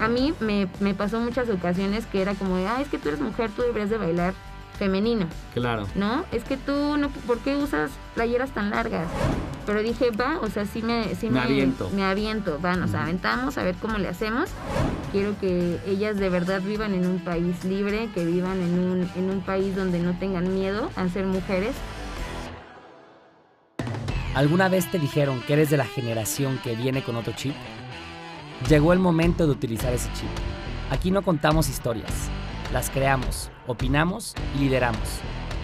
a mí me, me pasó muchas ocasiones que era como de, ah, es que tú eres mujer, tú deberías de bailar femenino. Claro. ¿No? Es que tú, no, ¿por qué usas playeras tan largas? Pero dije, va, o sea, sí me... Sí Me aviento. Me aviento, va, nos aventamos a ver cómo le hacemos. Quiero que ellas de verdad vivan en un país libre, que vivan en un, en un país donde no tengan miedo a ser mujeres. ¿Alguna vez te dijeron que eres de la generación que viene con otro chip? Llegó el momento de utilizar ese chip. Aquí no contamos historias, las creamos, opinamos y lideramos.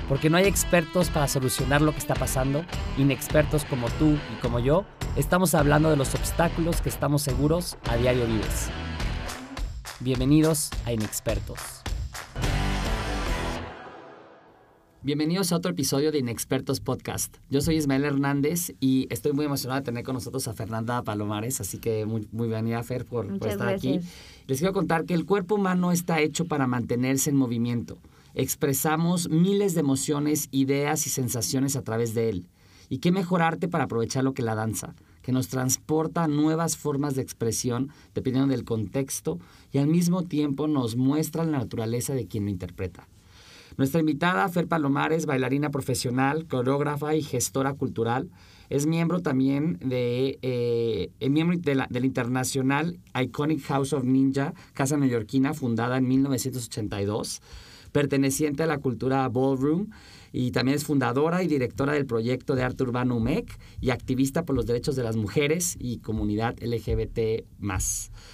Porque no hay expertos para solucionar lo que está pasando, inexpertos como tú y como yo, estamos hablando de los obstáculos que estamos seguros a diario vives. Bienvenidos a Inexpertos. Bienvenidos a otro episodio de Inexpertos Podcast. Yo soy Ismael Hernández y estoy muy emocionado de tener con nosotros a Fernanda Palomares, así que muy, muy bienvenida Fer por, estar gracias. aquí. Les quiero contar que el cuerpo humano está hecho para mantenerse en movimiento. Expresamos miles de emociones, ideas y sensaciones a través de él. ¿Y qué mejor arte para aprovechar lo que la danza? que nos transporta a nuevas formas de expresión dependiendo del contexto y al mismo tiempo nos muestra la naturaleza de quien lo interpreta. Nuestra invitada, Fer Palomares, bailarina profesional, coreógrafa y gestora cultural, es miembro también de, eh, es miembro la, del internacional Iconic House of Ninja, casa neoyorquina fundada en 1982, perteneciente a la cultura ballroom y también es fundadora y directora del proyecto de arte urbano UMEC y activista por los derechos de las mujeres y comunidad LGBT+.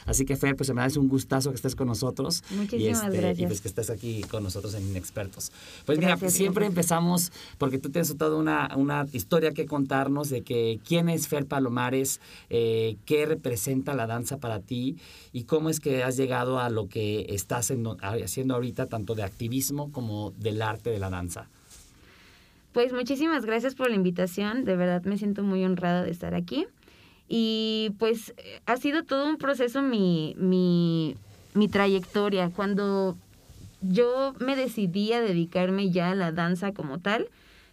Así que Fer, pues en verdad es un gustazo que estés con nosotros. Muchísimas y este, gracias. Y pues que estés aquí con nosotros en Inexpertos. Pues mira, Gracias, siempre gracias. empezamos, porque tú tienes toda una, una historia que contarnos de que quién es Fer Palomares, eh, qué representa la danza para ti y cómo es que has llegado a lo que estás en- haciendo ahorita, tanto de activismo como del arte de la danza. Pues muchísimas gracias por la invitación, de verdad me siento muy honrada de estar aquí. Y pues eh, ha sido todo un proceso mi, mi, mi trayectoria. Cuando yo me decidí a dedicarme ya a la danza como tal,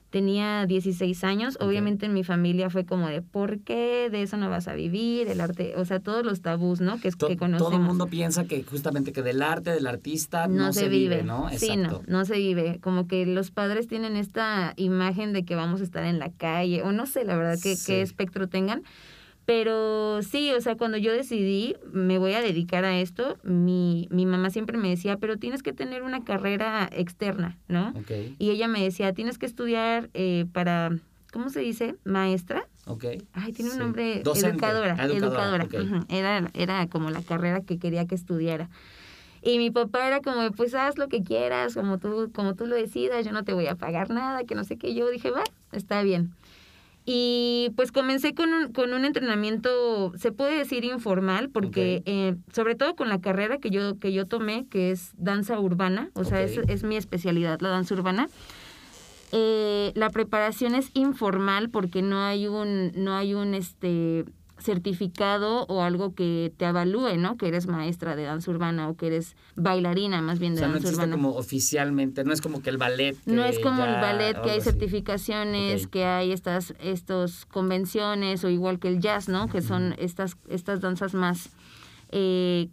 tenía 16 años. Obviamente en mi familia fue como de, ¿por qué de eso no vas a vivir? El arte, o sea, todos los tabús, ¿no? Que, es, To- que conocemos. todo el mundo piensa que justamente que del arte, del artista, no, se, vive, ¿no? Sí, no, no se vive. Como que los padres tienen esta imagen de que vamos a estar en la calle, o no sé, la verdad, Sí. qué espectro tengan. Pero sí, o sea, cuando yo decidí, me voy a dedicar a esto, mi, mi mamá siempre me decía, pero tienes que tener una carrera externa, ¿no? Y ella me decía, tienes que estudiar eh, para, ¿cómo se dice? Maestra. ok. Ay, tiene Sí. un nombre Docente. educadora. Ah, educadora. Era, era como la carrera que quería que estudiara. Y mi papá era como, pues haz lo que quieras, como tú, como tú lo decidas, yo no te voy a pagar nada, que no sé qué. Yo dije, va, está bien. Y pues comencé con un, con un entrenamiento, se puede decir informal, porque eh, sobre todo con la carrera que yo, que yo tomé, que es danza urbana, o sea, es, es mi especialidad, la danza urbana. Eh, la preparación es informal porque no hay un, no hay un este certificado o algo que te avalúe, ¿no? Que eres maestra de danza urbana o que eres bailarina más bien O de sea, no danza existe urbana. como oficialmente, no es como que el ballet. No es como el ballet, o que hay así. certificaciones, que hay estas estos convenciones o igual que el jazz, ¿no? Que son estas estas danzas más eh,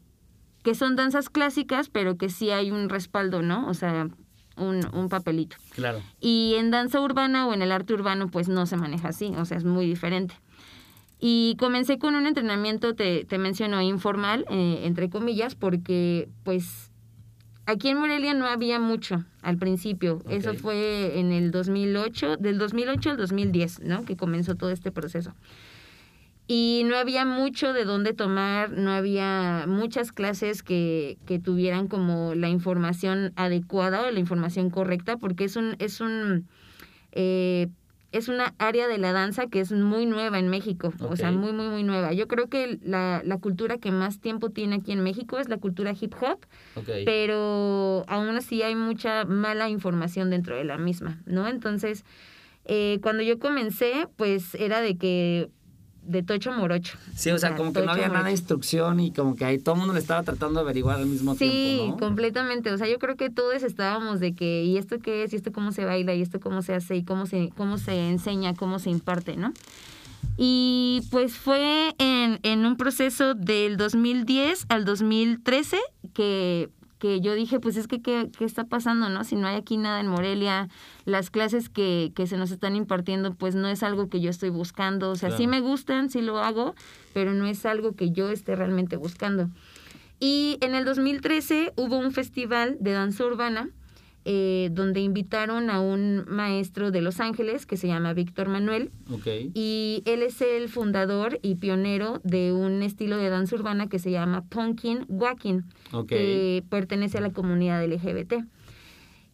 que son danzas clásicas, pero que sí hay un respaldo, ¿no? O sea, un, un papelito. Claro. Y en danza urbana o en el arte urbano, pues no se maneja así, o sea, es muy diferente. Y comencé con un entrenamiento, te, te menciono, informal, eh, entre comillas, porque pues aquí en Morelia no había mucho al principio. Eso Ok. fue en el 2008, del 2008 al 2010, ¿no? Que comenzó todo este proceso. Y no había mucho de dónde tomar, no había muchas clases que, que tuvieran como la información adecuada o la información correcta, porque es un, es un eh, es una área de la danza que es muy nueva en México, o sea, muy, muy, muy nueva. Yo creo que la, la cultura que más tiempo tiene aquí en México es la cultura hip hop, pero aún así hay mucha mala información dentro de la misma, ¿no? Entonces, eh, cuando yo comencé, pues era de que de tocho morocho. Sí, o sea, como que no tocho había nada de morocho. instrucción y como que ahí todo el mundo le estaba tratando de averiguar al mismo Sí, tiempo, ¿no? completamente. O sea, yo creo que todos estábamos de que, ¿y esto qué es? ¿Y esto cómo se baila? ¿Y esto cómo se hace? ¿Y cómo se, cómo se enseña? ¿Cómo se imparte? ¿no? Y pues fue en, en un proceso del 2010 al 2013 que que yo dije, pues es que, ¿qué, ¿qué, está pasando, no? Si no hay aquí nada en Morelia, las clases que, que, se nos están impartiendo, pues no es algo que yo estoy buscando. O sea, sí me gustan, sí lo hago, pero no es algo que yo esté realmente buscando. Y en el 2013 hubo un festival de danza urbana eh, donde invitaron a un maestro de Los Ángeles que se llama Víctor Manuel. Y él es el fundador y pionero de un estilo de danza urbana que se llama Punkin Walking, que pertenece a la comunidad LGBT.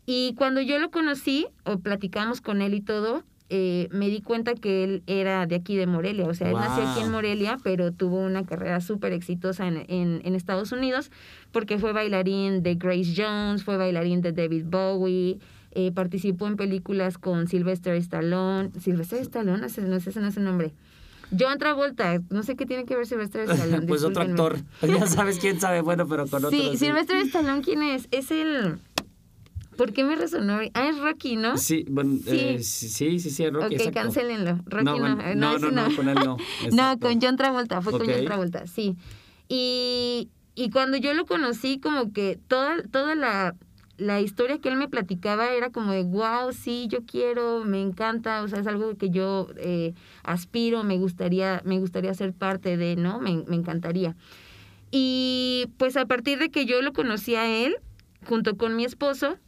Y cuando yo lo conocí, o platicamos con él y todo, eh, me di cuenta que él era de aquí de Morelia, o sea, él nació aquí en Morelia, pero tuvo una carrera súper exitosa en, en, Estados Unidos, porque fue bailarín de Grace Jones, fue bailarín de David Bowie, eh, participó en películas con Sylvester Stallone, Sylvester Stallone, no sé, no sé, no sé el nombre. John Travolta, no sé qué tiene que ver Sylvester Stallone. pues otro actor, ya sabes quién sabe, bueno, pero con otro. Sí, Sylvester Stallone, ¿quién es? Es el... ¿Por qué me resonó? Ah, es Rocky, ¿no? Sí, bueno, sí, eh, sí, sí, sí, Rocky. Ok, cancelenlo. Rocky no. No, no, no, no, con él no. no, con John Travolta, fue con John Travolta, sí. Y, y cuando yo lo conocí, como que toda, toda la, la historia que él me platicaba era como de, wow, sí, yo quiero, me encanta, o sea, es algo que yo eh, aspiro, me gustaría, me gustaría ser parte de, ¿no? Me, me encantaría. Y pues a partir de que yo lo conocí a él, junto con mi esposo,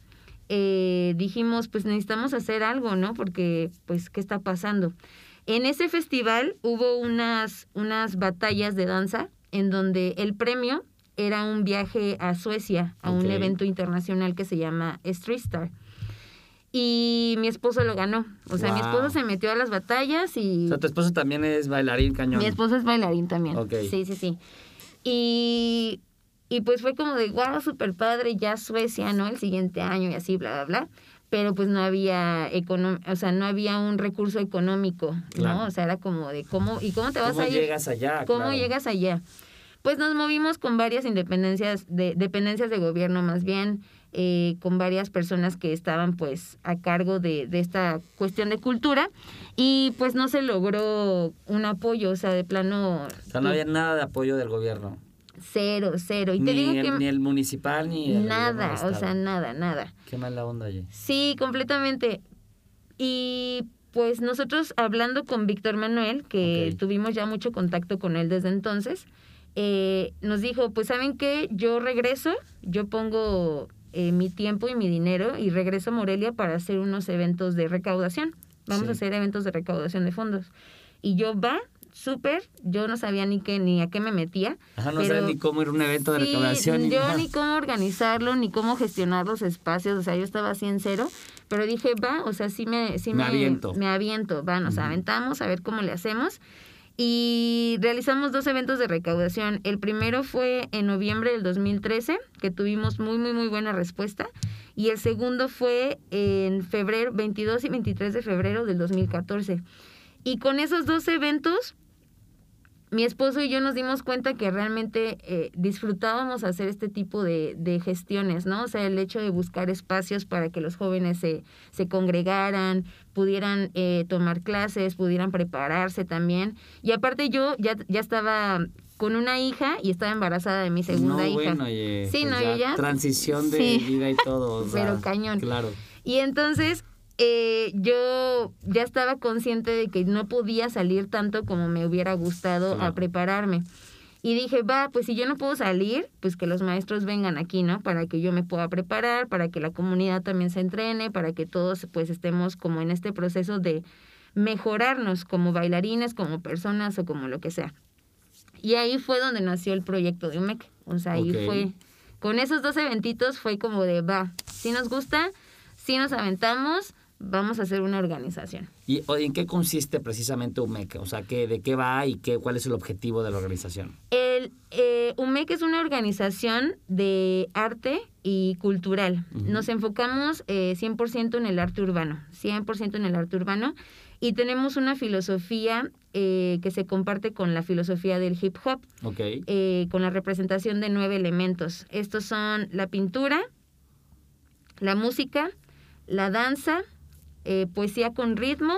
eh, dijimos, pues necesitamos hacer algo, ¿no? Porque, pues, ¿qué está pasando? En ese festival hubo unas, unas batallas de danza en donde el premio era un viaje a Suecia, a un evento internacional que se llama Street Star. Y mi esposo lo ganó. O sea, mi esposo se metió a las batallas y... O sea, tu esposo también es bailarín cañón. Mi esposo es bailarín también. Sí, sí, sí. Y y pues fue como de, wow, súper padre, ya Suecia, ¿no? El siguiente año y así, bla, bla, bla. Pero pues no había, o sea, no había un recurso económico, ¿no? O sea, era como de, ¿cómo, y cómo te vas a ir? ¿Cómo llegas allá? ¿Cómo llegas allá? Pues nos movimos con varias independencias, de, dependencias de gobierno más bien, eh, con varias personas que estaban pues a cargo de, de esta cuestión de cultura y pues no se logró un apoyo, o sea, de plano... O sea, no había nada de apoyo del gobierno. Cero, cero. Y ni te digo el, que... Ni el municipal, ni el Nada, o sea, nada, nada. Qué mala onda allí. Sí, completamente. Y pues nosotros hablando con Víctor Manuel, que tuvimos ya mucho contacto con él desde entonces, eh, nos dijo, pues saben qué, yo regreso, yo pongo eh, mi tiempo y mi dinero y regreso a Morelia para hacer unos eventos de recaudación. Vamos a hacer eventos de recaudación de fondos. Y yo va, súper, yo no sabía ni qué, ni a qué me metía. Ajá, no sabía ni cómo era un evento de recaudación. yo ni cómo organizarlo, ni cómo gestionar los espacios, o sea, yo estaba así en cero, pero dije, va, o sea, sí me, sí me, aviento. Me aviento, va, nos aventamos a ver cómo le hacemos. Y realizamos dos eventos de recaudación. El primero fue en noviembre del 2013, que tuvimos muy, muy, muy buena respuesta. Y el segundo fue en febrero, 22 y 23 de febrero del 2014. Y con esos dos eventos mi esposo y yo nos dimos cuenta que realmente eh, disfrutábamos hacer este tipo de, de, gestiones, ¿no? O sea, el hecho de buscar espacios para que los jóvenes se, se congregaran, pudieran eh, tomar clases, pudieran prepararse también. Y aparte yo ya, ya estaba con una hija y estaba embarazada de mi segunda no, hija. Bueno, oye, sí, pues no, ya ya. Transición de vida y todo. Pero cañón. Claro. Y entonces eh, yo ya estaba consciente de que no podía salir tanto como me hubiera gustado a prepararme. Y dije, va, pues si yo no puedo salir, pues que los maestros vengan aquí, ¿no? Para que yo me pueda preparar, para que la comunidad también se entrene, para que todos pues estemos como en este proceso de mejorarnos como bailarines, como personas o como lo que sea. Y ahí fue donde nació el proyecto de UMEC. O sea, ahí fue, con esos dos eventitos fue como de, va, si nos gusta, si nos aventamos, vamos a hacer una organización. ¿Y en qué consiste precisamente UMEC? O sea, ¿qué, ¿de qué va y qué, cuál es el objetivo de la organización? El eh, UMEC es una organización de arte y cultural. Nos enfocamos eh, 100% en el arte urbano, 100% en el arte urbano. Y tenemos una filosofía eh, que se comparte con la filosofía del hip hop, okay. eh, con la representación de nueve elementos. Estos son la pintura, la música, la danza, eh, poesía con ritmo,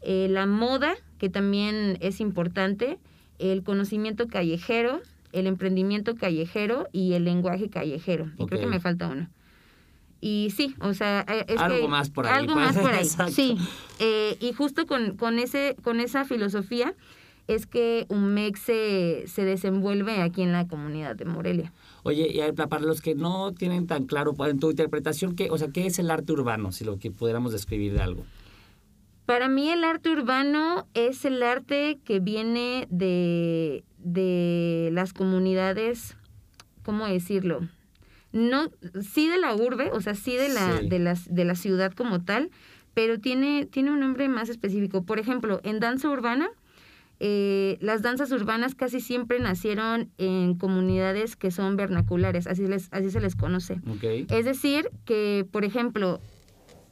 eh, la moda, que también es importante, el conocimiento callejero, el emprendimiento callejero y el lenguaje callejero. Y creo que me falta uno. Y sí, o sea, eh, es Algo que- más por ahí, Algo pues. más por ahí, Exacto. sí. Eh, y justo con, con, ese, con esa filosofía es que UMEX se, se desenvuelve aquí en la comunidad de Morelia. Oye, y ver, para los que no tienen tan claro en tu interpretación, ¿qué, o sea, ¿qué es el arte urbano? Si lo que pudiéramos describir de algo. Para mí el arte urbano es el arte que viene de, de las comunidades, ¿cómo decirlo? No, sí de la urbe, o sea, sí de la, Sí. de las, de la ciudad como tal, pero tiene, tiene un nombre más específico. Por ejemplo, en danza urbana, eh, las danzas urbanas casi siempre nacieron en comunidades que son vernaculares, así, les, así se les conoce. Es decir, que, por ejemplo,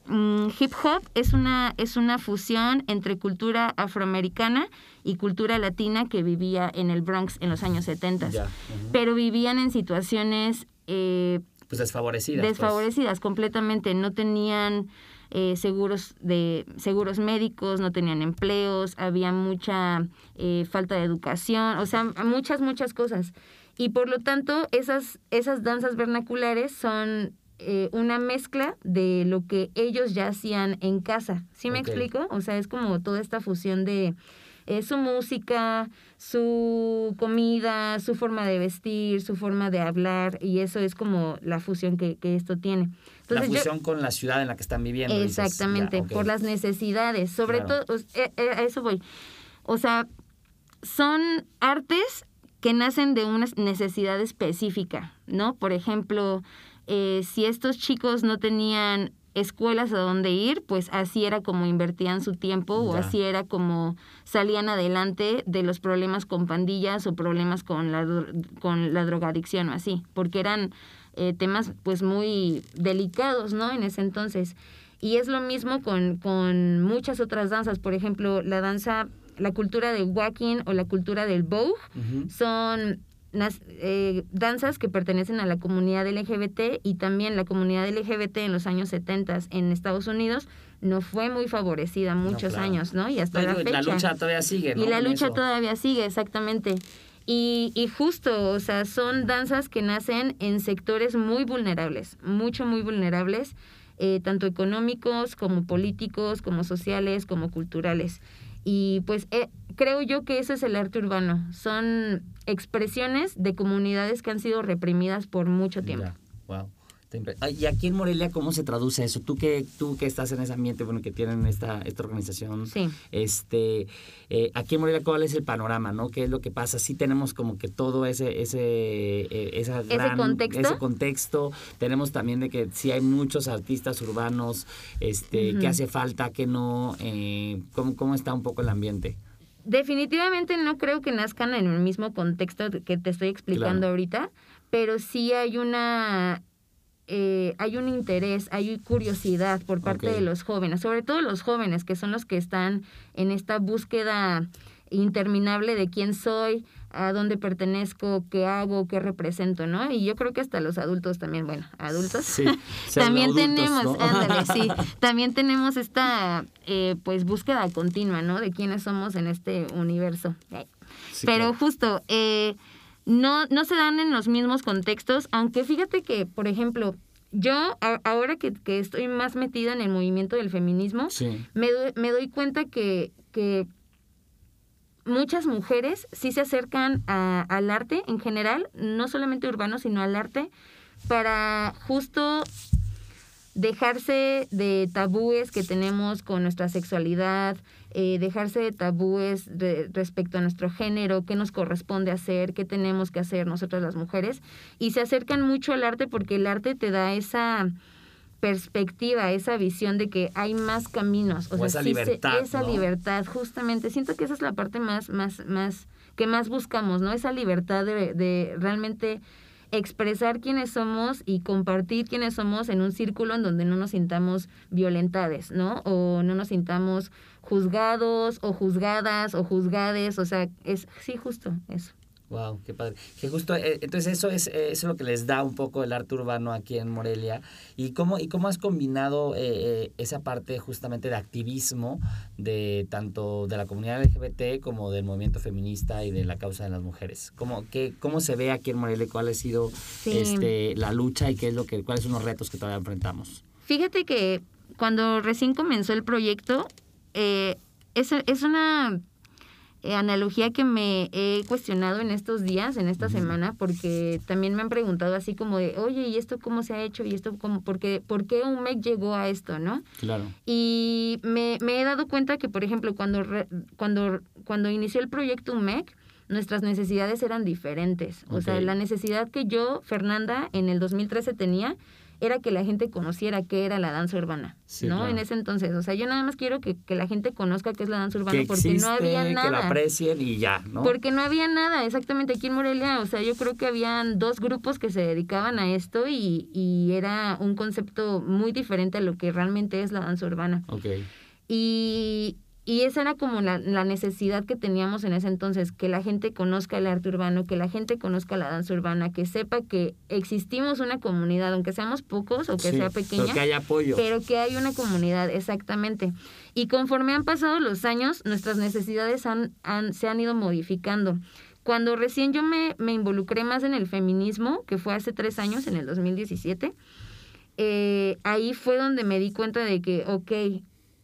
mm, hip hop es una, es una fusión entre cultura afroamericana y cultura latina que vivía en el Bronx en los años 70. Ya. ujú. Pero vivían en situaciones eh, Pues desfavorecidas. pues. desfavorecidas completamente. No tenían eh, seguros de seguros médicos, no tenían empleos, había mucha eh, falta de educación, o sea, muchas, muchas cosas. Y por lo tanto, esas, esas danzas vernaculares son eh, una mezcla de lo que ellos ya hacían en casa. ¿Sí me explico? O sea, es como toda esta fusión de eh, su música, su comida, su forma de vestir, su forma de hablar, y eso es como la fusión que, que esto tiene. La yo- fusión con la ciudad en la que están viviendo. dices. Exactamente, Ya, por las necesidades, sobre Claro. todo, eh, eh, a eso voy. O sea, son artes que nacen de una necesidad específica, ¿no? Por ejemplo, eh, si estos chicos no tenían escuelas a donde ir, pues así era como invertían su tiempo o Ya. así era como salían adelante de los problemas con pandillas o problemas con la, con la drogadicción o así, porque eran eh, temas pues muy delicados, ¿no? En ese entonces. Y es lo mismo con, con muchas otras danzas, por ejemplo, la danza, la cultura del walking o la cultura del bow son nas- eh, danzas que pertenecen a la comunidad LGBT y también la comunidad LGBT en los años 70 en Estados Unidos no fue muy favorecida muchos claro. años, ¿no? Y hasta la fecha. la lucha todavía sigue, ¿no? Y la lucha todavía sigue, exactamente. Y, y justo, o sea, son danzas que nacen en sectores muy vulnerables, mucho, muy vulnerables, eh, tanto económicos como políticos, como sociales, como culturales. Y pues eh, creo yo que eso es el arte urbano. Son expresiones de comunidades que han sido reprimidas por mucho tiempo. Ya, wow. ¿Y aquí en Morelia cómo se traduce eso? Tú que, tú que estás en ese ambiente, bueno, que tienen esta, esta organización, Sí. este, eh, aquí en Morelia, ¿cuál es el panorama, no? ¿Qué es lo que pasa? Sí tenemos como que todo ese, ese, eh, esa gran- contexto? ese contexto. Tenemos también de que sí hay muchos artistas urbanos, este, Ujú. que hace falta, que no, eh, ¿cómo, ¿cómo está un poco el ambiente? Definitivamente no creo que nazcan en el mismo contexto que te estoy explicando Claro. ahorita, pero sí hay una eh, hay un interés, hay curiosidad por parte de los jóvenes, sobre todo los jóvenes que son los que están en esta búsqueda interminable de quién soy, a dónde pertenezco, qué hago, qué represento, ¿no? Y yo creo que hasta los adultos también, bueno, adultos. Sí, también tenemos, ¿no? ándale, sí, también tenemos esta eh, pues búsqueda continua, ¿no? De quiénes somos en este universo. Sí, Pero claro. justo, eh, no, no se dan en los mismos contextos, aunque fíjate que, por ejemplo, yo a- ahora que, que estoy más metida en el movimiento del feminismo, Sí. me, doy- me doy cuenta que, que muchas mujeres sí se acercan a- al arte en general, no solamente urbano, sino al arte, para justo dejarse de tabúes que tenemos con nuestra sexualidad, eh, dejarse de tabúes de- respecto a nuestro género, qué nos corresponde hacer, qué tenemos que hacer nosotras las mujeres, y se acercan mucho al arte porque el arte te da esa perspectiva, esa visión de que hay más caminos, o, O sea, esa sí se- libertad, esa ¿no? libertad, justamente, siento que esa es la parte más, más, más, que más buscamos, ¿no? Esa libertad de, de realmente expresar quiénes somos y compartir quiénes somos en un círculo en donde no nos sintamos violentades, ¿no? O no nos sintamos juzgados o juzgadas o juzgades, o sea, es sí justo eso. Wow, qué padre. Que justo, eh, entonces eso es, eso es lo que les da un poco el arte urbano aquí en Morelia. ¿Y cómo, y cómo has combinado eh, eh, esa parte justamente de activismo de tanto de la comunidad LGBT como del movimiento feminista y de la causa de las mujeres? ¿Cómo, qué, cómo se ve aquí en Morelia? ¿Cuál ha sido este, la lucha y qué es lo que, cuáles son los retos que todavía enfrentamos? Fíjate que cuando recién comenzó el proyecto, es, es una eh, analogía que me he cuestionado en estos días, en esta semana, porque también me han preguntado así como de, oye, ¿y esto cómo se ha hecho? ¿Y esto cómo? ¿Por qué, ¿por qué un MEC llegó a esto, no? Claro. Y me, me he dado cuenta que, por ejemplo, cuando, cuando, cuando inició el proyecto UMEC, nuestras necesidades eran diferentes. O sea, la necesidad que yo, Fernanda, en el 2013 tenía era que la gente conociera qué era la danza urbana, ¿no? En ese entonces, o sea, yo nada más quiero que, la gente conozca qué es la danza urbana porque no había nada. Que la aprecien y ya, ¿no? Porque no había nada, exactamente aquí en Morelia, o sea, yo creo que habían dos grupos que se dedicaban a esto y, y era un concepto muy diferente a lo que realmente es la danza urbana. Ok. Y, y esa era como la, la, necesidad que teníamos en ese entonces, que la gente conozca el arte urbano, que la gente conozca la danza urbana, que sepa que existimos una comunidad, aunque seamos pocos o que sea pequeña. Pero que hay apoyo. Pero que hay una comunidad, exactamente. Y conforme han pasado los años, nuestras necesidades han, han, se han ido modificando. Cuando recién yo me, me involucré más en el feminismo, que fue hace tres años, en el 2017, eh, ahí fue donde me di cuenta de que, ok,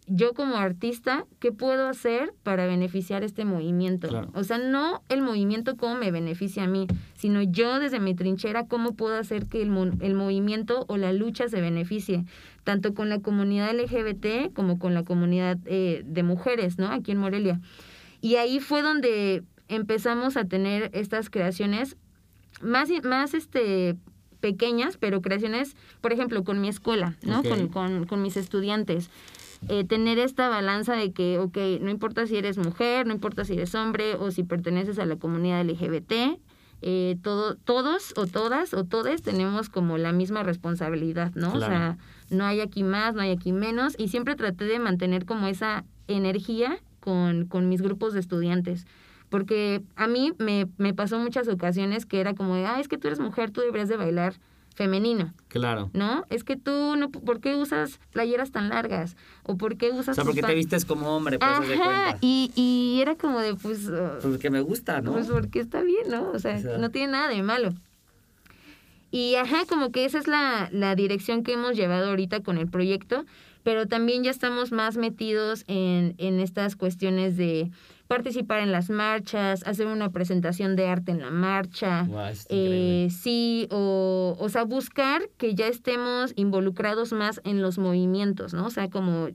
yo como artista, ¿qué puedo hacer para beneficiar este movimiento? O sea, no el movimiento cómo me beneficia a mí, sino yo desde mi trinchera, cómo puedo hacer que el, el movimiento o la lucha se beneficie, tanto con la comunidad LGBT como con la comunidad eh, de mujeres, ¿no? Aquí en Morelia. Y ahí fue donde empezamos a tener estas creaciones más, más este, pequeñas, pero creaciones, por ejemplo, con mi escuela, ¿no? Con, con, con mis estudiantes. Eh, tener esta balanza de que, ok, no importa si eres mujer, no importa si eres hombre o si perteneces a la comunidad LGBT, eh, todo, todos o todas o todes tenemos como la misma responsabilidad, ¿no? O sea, no hay aquí más, no hay aquí menos y siempre traté de mantener como esa energía con, con mis grupos de estudiantes. Porque a mí me, me pasó muchas ocasiones que era como de, ah, es que tú eres mujer, tú deberías de bailar femenino. Claro. ¿No? Es que tú, no, ¿por qué usas playeras tan largas? ¿O por qué usas... O sea, porque te vistes como hombre, pues, Ajá, y, y era como de, pues... Uh, pues que me gusta, ¿no? Pues porque está bien, ¿no? O sea, no tiene nada de malo. Y ajá, como que esa es la, la dirección que hemos llevado ahorita con el proyecto, pero también ya estamos más metidos en, en estas cuestiones de participar en las marchas, hacer una presentación de arte en la marcha, eh, sí, o, o sea, buscar que ya estemos involucrados más en los movimientos, ¿no? O sea, como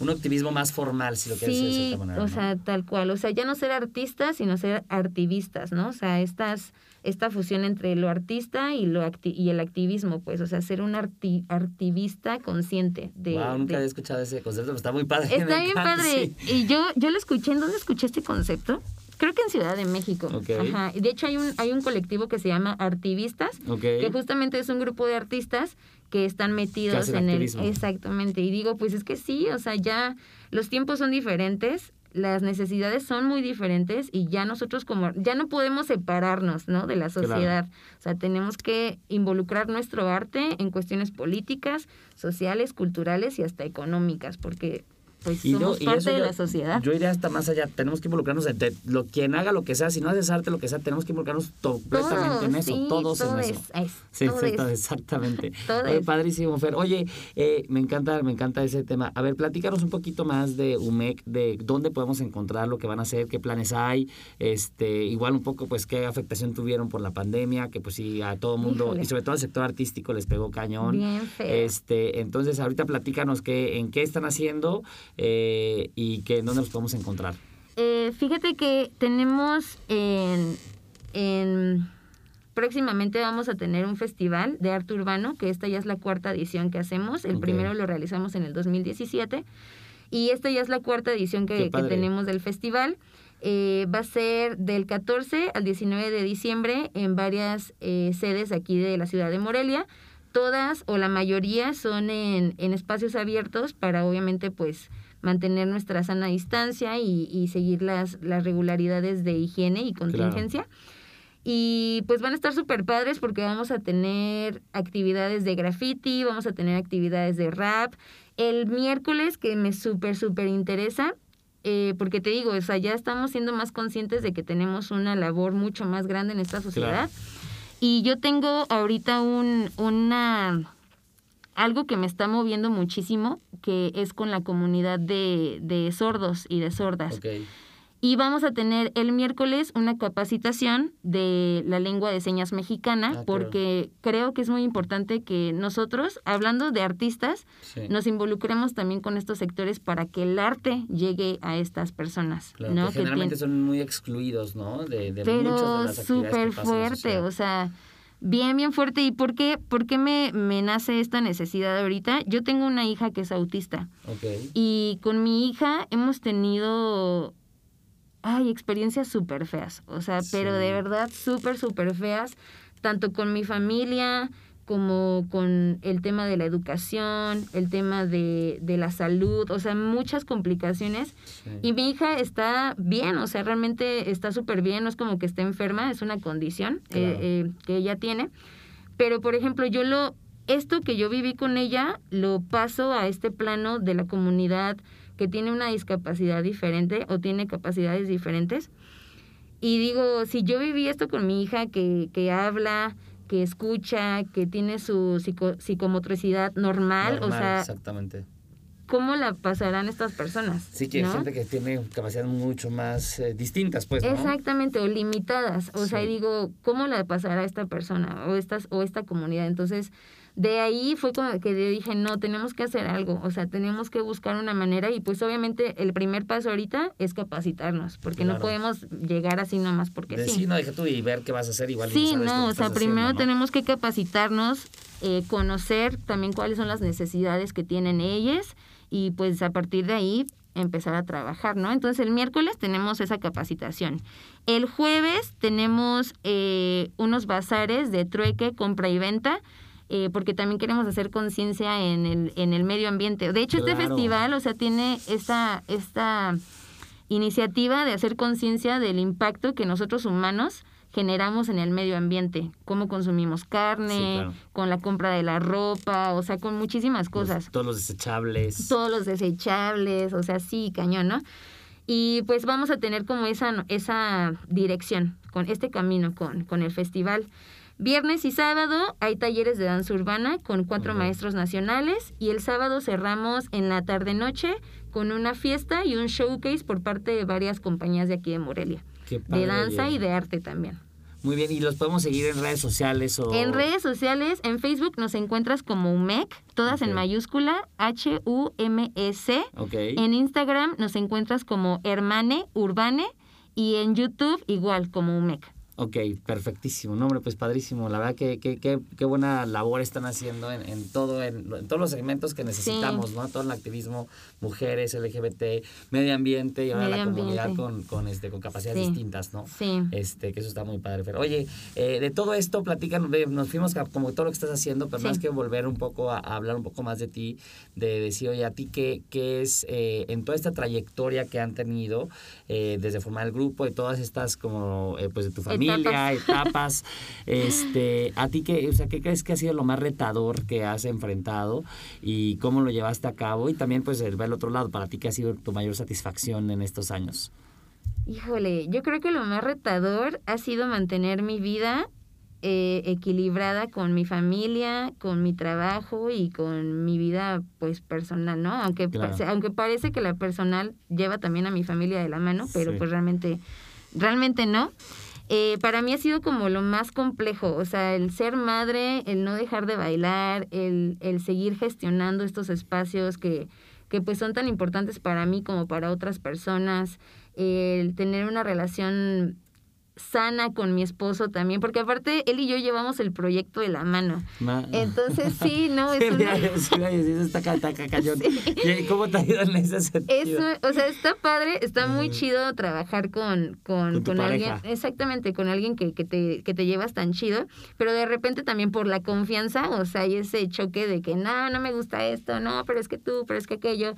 un activismo más formal, si lo quieres decir de manera. O sea, tal cual. O sea, ya no ser artistas, sino ser activistas, ¿no? O sea, estas esta fusión entre lo artista y lo y el activismo, pues, o sea, ser un arti activista consciente de... Wow, nunca había escuchado ese concepto, pero está muy padre. Está bien padre. Y yo, yo lo escuché, ¿en dónde escuché este concepto? Creo que en Ciudad de México. Ajá. De hecho, hay un, hay un colectivo que se llama Artivistas, que justamente es un grupo de artistas que están metidos en el... Exactamente. Y digo, pues es que sí, o sea, ya los tiempos son diferentes las necesidades son muy diferentes y ya nosotros como ya no podemos separarnos no de la sociedad. O sea tenemos que involucrar nuestro arte en cuestiones políticas sociales culturales y hasta económicas porque pues somos parte de la sociedad. Yo iría hasta más allá, tenemos que involucrarnos en lo, quien haga lo que sea, si no haces arte, lo que sea, tenemos que involucrarnos completamente en eso, todos, en eso. sí, exactamente. padrísimo, Fer. Oye, eh, me encanta, me encanta ese tema. A ver, platícanos un poquito más de UMEC, de dónde podemos encontrar lo que van a hacer, qué planes hay, este, igual un poco, pues, qué afectación tuvieron por la pandemia, que pues sí, a todo mundo, y sobre todo al sector artístico les pegó cañón. Bien Este, entonces, ahorita platícanos qué, en qué están haciendo eh, y que dónde los podemos encontrar. Eh, fíjate que tenemos en, en, próximamente vamos a tener un festival de arte urbano, que esta ya es la cuarta edición que hacemos. El primero lo realizamos en el 2017 y esta ya es la cuarta edición que, tenemos del festival. Eh, va a ser del 14 al 19 de diciembre en varias sedes aquí de la ciudad de Morelia. Todas o la mayoría son en, en espacios abiertos para obviamente pues mantener nuestra sana distancia y, y seguir las, las regularidades de higiene y contingencia. Y pues van a estar súper padres porque vamos a tener actividades de graffiti, vamos a tener actividades de rap. El miércoles, que me súper, súper interesa, eh, porque te digo, o sea, ya estamos siendo más conscientes de que tenemos una labor mucho más grande en esta sociedad. Y yo tengo ahorita un, una algo que me está moviendo muchísimo, que es con la comunidad de, de sordos y de sordas. Y vamos a tener el miércoles una capacitación de la lengua de señas mexicana, ah, porque creo que es muy importante que nosotros, hablando de artistas, nos involucremos también con estos sectores para que el arte llegue a estas personas. Claro, que generalmente son muy excluidos, ¿no? De, de Pero súper fuerte, o sea bien, bien fuerte. ¿Y por qué, por qué me, me, nace esta necesidad ahorita? Yo tengo una hija que es autista. Y con mi hija hemos tenido, ay, experiencias súper feas. O sea, pero de verdad súper, súper feas. Tanto con mi familia, como con el tema de la educación, el tema de, de la salud, o sea, muchas complicaciones. Y mi hija está bien, o sea, realmente está súper bien, no es como que esté enferma, es una condición eh, eh, que ella tiene. Pero, por ejemplo, yo lo, esto que yo viví con ella, lo paso a este plano de la comunidad que tiene una discapacidad diferente o tiene capacidades diferentes. Y digo, si yo viví esto con mi hija que, que habla, que escucha, que tiene su psicomotricidad normal, o sea, exactamente. ¿Cómo la pasarán estas personas? Sí, que hay gente que tiene capacidades mucho más eh, distintas, pues. ¿no? Exactamente, o limitadas. O sea, digo, ¿cómo la pasará esta persona o, estas, o esta comunidad? Entonces, de ahí fue como que dije, no, tenemos que hacer algo, o sea, tenemos que buscar una manera y pues obviamente el primer paso ahorita es capacitarnos, porque no podemos llegar así nomás porque de sí. no, deja tú y ver qué vas a hacer igual. Sí, no, o sea, primero tenemos que capacitarnos, eh, conocer también cuáles son las necesidades que tienen ellas y pues a partir de ahí empezar a trabajar, ¿no? Entonces el miércoles tenemos esa capacitación. El jueves tenemos eh, unos bazares de trueque, compra y venta eh, porque también queremos hacer conciencia en el, en el medio ambiente. De hecho, este festival, o sea, tiene esta, esta iniciativa de hacer conciencia del impacto que nosotros humanos generamos en el medio ambiente, cómo consumimos carne, con la compra de la ropa, o sea, con muchísimas cosas. todos los desechables. Todos los desechables, o sea, sí, cañón, ¿no? Y pues vamos a tener como esa, esa dirección, con este camino, con, con el festival. Viernes y sábado hay talleres de danza urbana con cuatro maestros nacionales y el sábado cerramos en la tarde-noche con una fiesta y un showcase por parte de varias compañías de aquí de Morelia. de danza y de arte también. Muy bien, ¿y los podemos seguir en redes sociales o...? En redes sociales, en Facebook nos encuentras como UMEC, todas en mayúscula, H-U-M-E-C. En Instagram nos encuentras como Hermane Urbane y en YouTube igual como UMEC. Ok, perfectísimo. No, hombre, pues padrísimo. La verdad que qué buena labor están haciendo en, en todo, en, todos los segmentos que necesitamos, ¿no? Todo el activismo, mujeres, LGBT, medio ambiente y ahora la comunidad con, con, este, con capacidades distintas, ¿no? Sí. Este, que eso está muy padre. Pero, oye, eh, de todo esto, platícanos, nos fuimos como todo lo que estás haciendo, pero más que volver un poco a, hablar un poco más de ti, de decir, oye, a ti qué, qué es eh, en toda esta trayectoria que han tenido, eh, desde formar el grupo y todas estas como, pues de tu familia etapas. este, ¿A ti qué, o sea, qué crees que ha sido lo más retador que has enfrentado y cómo lo llevaste a cabo? Y también, pues, ver el otro lado, para ti, ¿qué ha sido tu mayor satisfacción en estos años? Híjole, yo creo que lo más retador ha sido mantener mi vida eh, equilibrada con mi familia, con mi trabajo y con mi vida pues personal, ¿no? Aunque, aunque parece que la personal lleva también a mi familia de la mano, pero pues realmente, realmente no. Eh, para mí ha sido como lo más complejo, o sea, el ser madre, el no dejar de bailar, el, el seguir gestionando estos espacios que, que pues son tan importantes para mí como para otras personas, el tener una relación sana con mi esposo también, porque aparte él y yo llevamos el proyecto de la mano. Entonces sí, no, es una... ¿Cómo te ido en ese sentido? Eso, o sea, está padre, está muy chido trabajar con, con, con, alguien, exactamente, con alguien que, que, te, que te llevas tan chido, pero de repente también por la confianza, o sea, hay ese choque de que no, no me gusta esto, no, pero es que tú, pero es que aquello.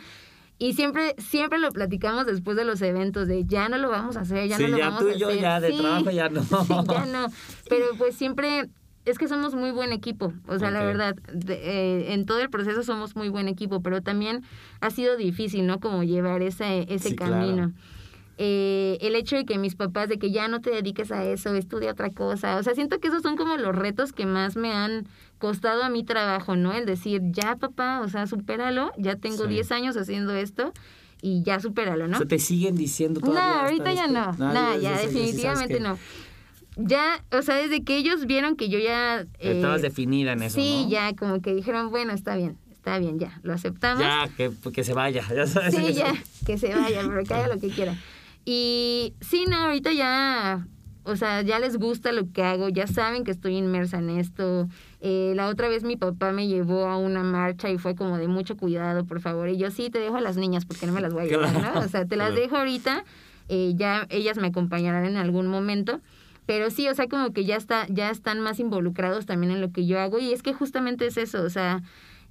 Y siempre, siempre lo platicamos después de los eventos, de ya no lo vamos a hacer, ya sí, no lo ya vamos tú a y yo hacer. ya de Sí, trabajo ya no. sí, ya no. Pero pues siempre, es que somos muy buen equipo. O sea, la Ok. verdad, de- eh, en todo el proceso somos muy buen equipo, pero también ha sido difícil, ¿no? Como llevar ese, ese Sí, claro. Eh, el hecho de que mis papás, de que ya no te dediques a eso, estudia otra cosa. O sea, siento que esos son como los retos que más me han costado a mi trabajo, ¿no? El decir, ya papá, o sea, supéralo, ya tengo Sí. 10 años haciendo esto y ya supéralo, ¿no? O sea, te siguen diciendo No, todavía. hasta ahorita ya no. después? No, ya- ya ya- ya- definitivamente no. Ya, o sea, desde que ellos vieron que yo ya... eh, Estabas definida en eso, Sí, ¿no? ya, como que dijeron, bueno, está bien, está bien, ya, lo aceptamos. Ya, que, que se vaya, ya sabes. Sí, ya, que se vaya, pero que haga lo que quiera. Y sí, no, ahorita ya, o sea, ya les gusta lo que hago, ya saben que estoy inmersa en esto. Eh, la otra vez mi papá me llevó a una marcha y fue como de mucho cuidado, por favor. Y yo sí, te dejo a las niñas porque no me las voy a llevar, ¿no? O sea, te las dejo ahorita, eh, ya ellas me acompañarán en algún momento. Pero sí, o sea, como que ya está, ya están más involucrados también en lo que yo hago. Y es que justamente es eso, o sea,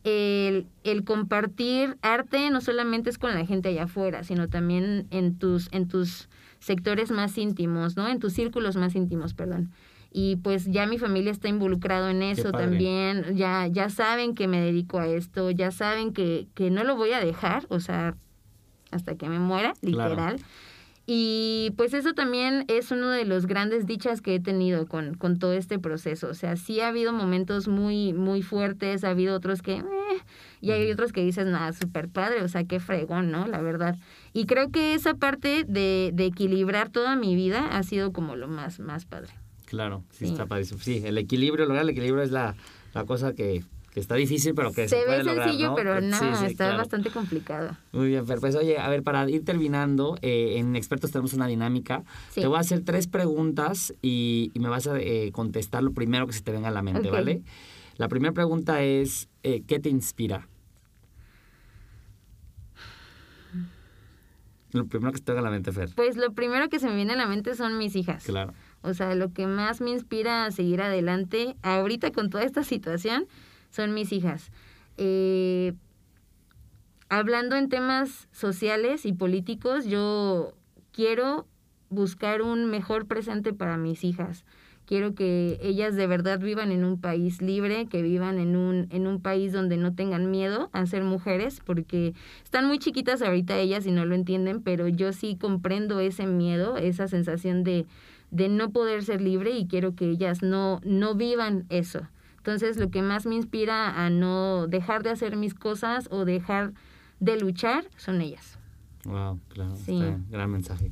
el, el compartir arte no solamente es con la gente allá afuera, sino también en tus, en tus sectores más íntimos, ¿no? En tus círculos más íntimos, perdón. Y pues ya mi familia está involucrado en eso también, ya, ya saben que me dedico a esto, ya saben que, que no lo voy a dejar, o sea, hasta que me muera, Claro. Y pues eso también es uno de los grandes dichas que he tenido con, con todo este proceso. O sea, sí ha habido momentos muy, muy fuertes, ha habido otros que... eh, y hay otros que dices, nada, súper padre, o sea, qué fregón, ¿no? La verdad. Y creo que esa parte de, de equilibrar toda mi vida ha sido como lo más, más padre. Claro, sí, Sí. está padrísimo. Sí, el equilibrio, lograr el equilibrio es la, la cosa que, que está difícil, pero que se, Se puede ve lograr, sencillo, ¿no? pero no, Sí, sí, está claro. bastante complicado. Muy bien, Fer. Pues oye, a ver, para ir terminando, eh, en Expertos tenemos una dinámica. Sí. Te voy a hacer tres preguntas y, y me vas a eh, contestar lo primero que se te venga a la mente. ¿vale? La primera pregunta es, eh, ¿qué te inspira? Lo primero que se te venga a la mente, Fer. Pues lo primero que se me viene a la mente son mis hijas. Claro. O sea, lo que más me inspira a seguir adelante ahorita con toda esta situación son mis hijas. Eh, hablando en temas sociales y políticos, yo quiero buscar un mejor presente para mis hijas. Quiero que ellas de verdad vivan en un país libre, que vivan en un, en un país donde no tengan miedo a ser mujeres, porque están muy chiquitas ahorita ellas y no lo entienden, pero yo sí comprendo ese miedo, esa sensación de, de no poder ser libre y quiero que ellas no, no vivan eso. Entonces lo que más me inspira a no dejar de hacer mis cosas o dejar de luchar son ellas. Wow, claro. Sí. está bien, gran mensaje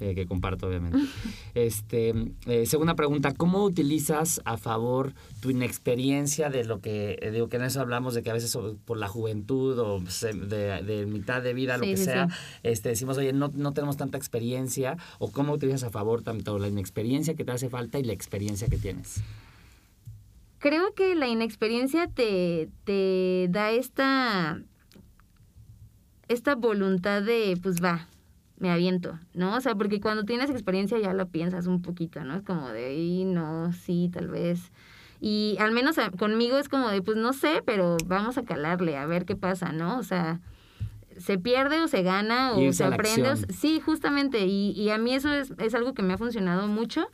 eh, que comparto, obviamente. este, eh, segunda pregunta, ¿cómo utilizas a favor tu inexperiencia de lo que, eh, digo que en eso hablamos de que a veces por la juventud o se- de, de mitad de vida, lo que sí, sea, sí. este, decimos, oye, no, no tenemos tanta experiencia, o cómo utilizas a favor tanto la inexperiencia que te hace falta y la experiencia que tienes? Creo que la inexperiencia te, te da esta, esta voluntad de, pues va, me aviento, ¿no? O sea, porque cuando tienes experiencia ya lo piensas un poquito, ¿no? Es como de, "Y no, sí, tal vez. Y al menos a- conmigo es como de, pues no sé, pero vamos a calarle, a ver qué pasa, ¿no? O sea, se pierde o se gana o se aprende. o Sí, justamente. Y, y a mí eso es, es algo que me ha funcionado mucho,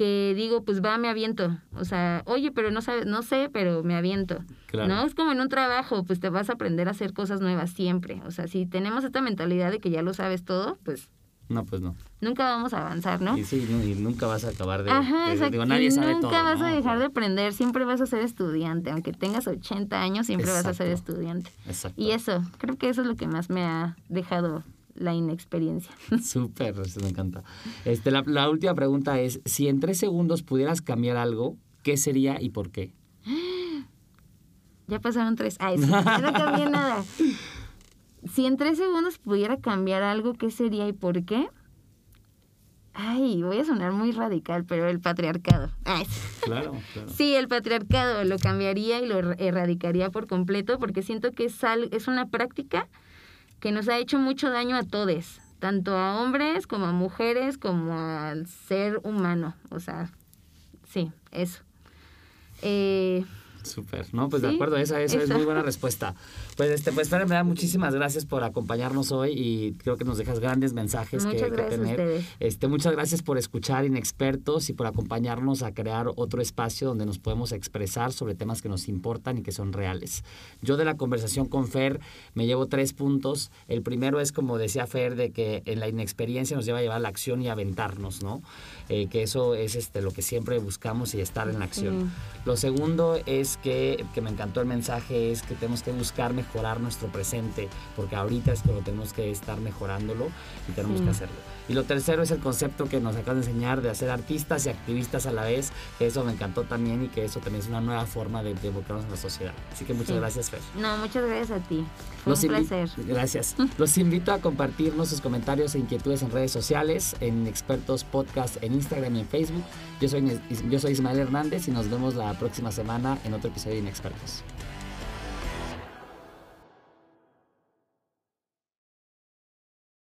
que digo, pues va, me aviento. O sea, oye, pero no sabes, no sé, pero me aviento. Claro. ¿No? Es como en un trabajo, pues te vas a aprender a hacer cosas nuevas siempre. O sea, si tenemos esta mentalidad de que ya lo sabes todo, pues No, pues no. nunca vamos a avanzar, ¿no? Y sí, y nunca vas a acabar de... Ajá, de- digo, nadie sabe nunca todo, vas ¿no? a dejar de aprender, siempre vas a ser estudiante, aunque tengas 80 años, siempre vas a ser estudiante. Exacto. Y eso, creo que eso es lo que más me ha dejado la inexperiencia. Súper, eso me encanta. Este, la, la última pregunta es, si en tres segundos pudieras cambiar algo, ¿qué sería y por qué? Ya pasaron tres. Ay, sí, no cambié nada. Si en tres segundos pudiera cambiar algo, ¿qué sería y por qué? Ay, voy a sonar muy radical, pero el patriarcado. Ay. Claro, claro. Sí, el patriarcado lo cambiaría y lo er- erradicaría por completo porque siento que es, es una práctica que nos ha hecho mucho daño a todos, tanto a hombres como a mujeres como al ser humano. O sea, sí, eso. Eh, Súper, ¿no? Pues de acuerdo, esa, esa, es muy buena respuesta. Pues, este, pues, Fer, me da muchísimas gracias por acompañarnos hoy y creo que nos dejas grandes mensajes muchas que, gracias tener. Este, muchas gracias por escuchar Inexpertos y por acompañarnos a crear otro espacio donde nos podemos expresar sobre temas que nos importan y que son reales. Yo de la conversación con Fer me llevo tres puntos. El primero es, como decía Fer, de que en la inexperiencia nos lleva a llevar a la acción y aventarnos, ¿no? Eh, que eso es este, lo que siempre buscamos y estar en la acción. Sí. Lo segundo es que, que me encantó el mensaje, es que tenemos que buscar mejorar nuestro presente, porque ahorita es cuando tenemos que estar mejorándolo y tenemos Sí. que hacerlo. Y lo tercero es el concepto que nos acabas de enseñar de hacer artistas y activistas a la vez, que eso me encantó también y que eso también es una nueva forma de, de involucrarnos en la sociedad. Así que muchas Sí. gracias, Fer. No, muchas gracias a ti. Fue Los un placer. Gracias. Los invito a compartirnos sus comentarios e inquietudes en redes sociales, en Expertos Podcast, en Instagram y en Facebook. Yo soy, yo soy Ismael Hernández y nos vemos la próxima semana en otro episodio de Inexpertos.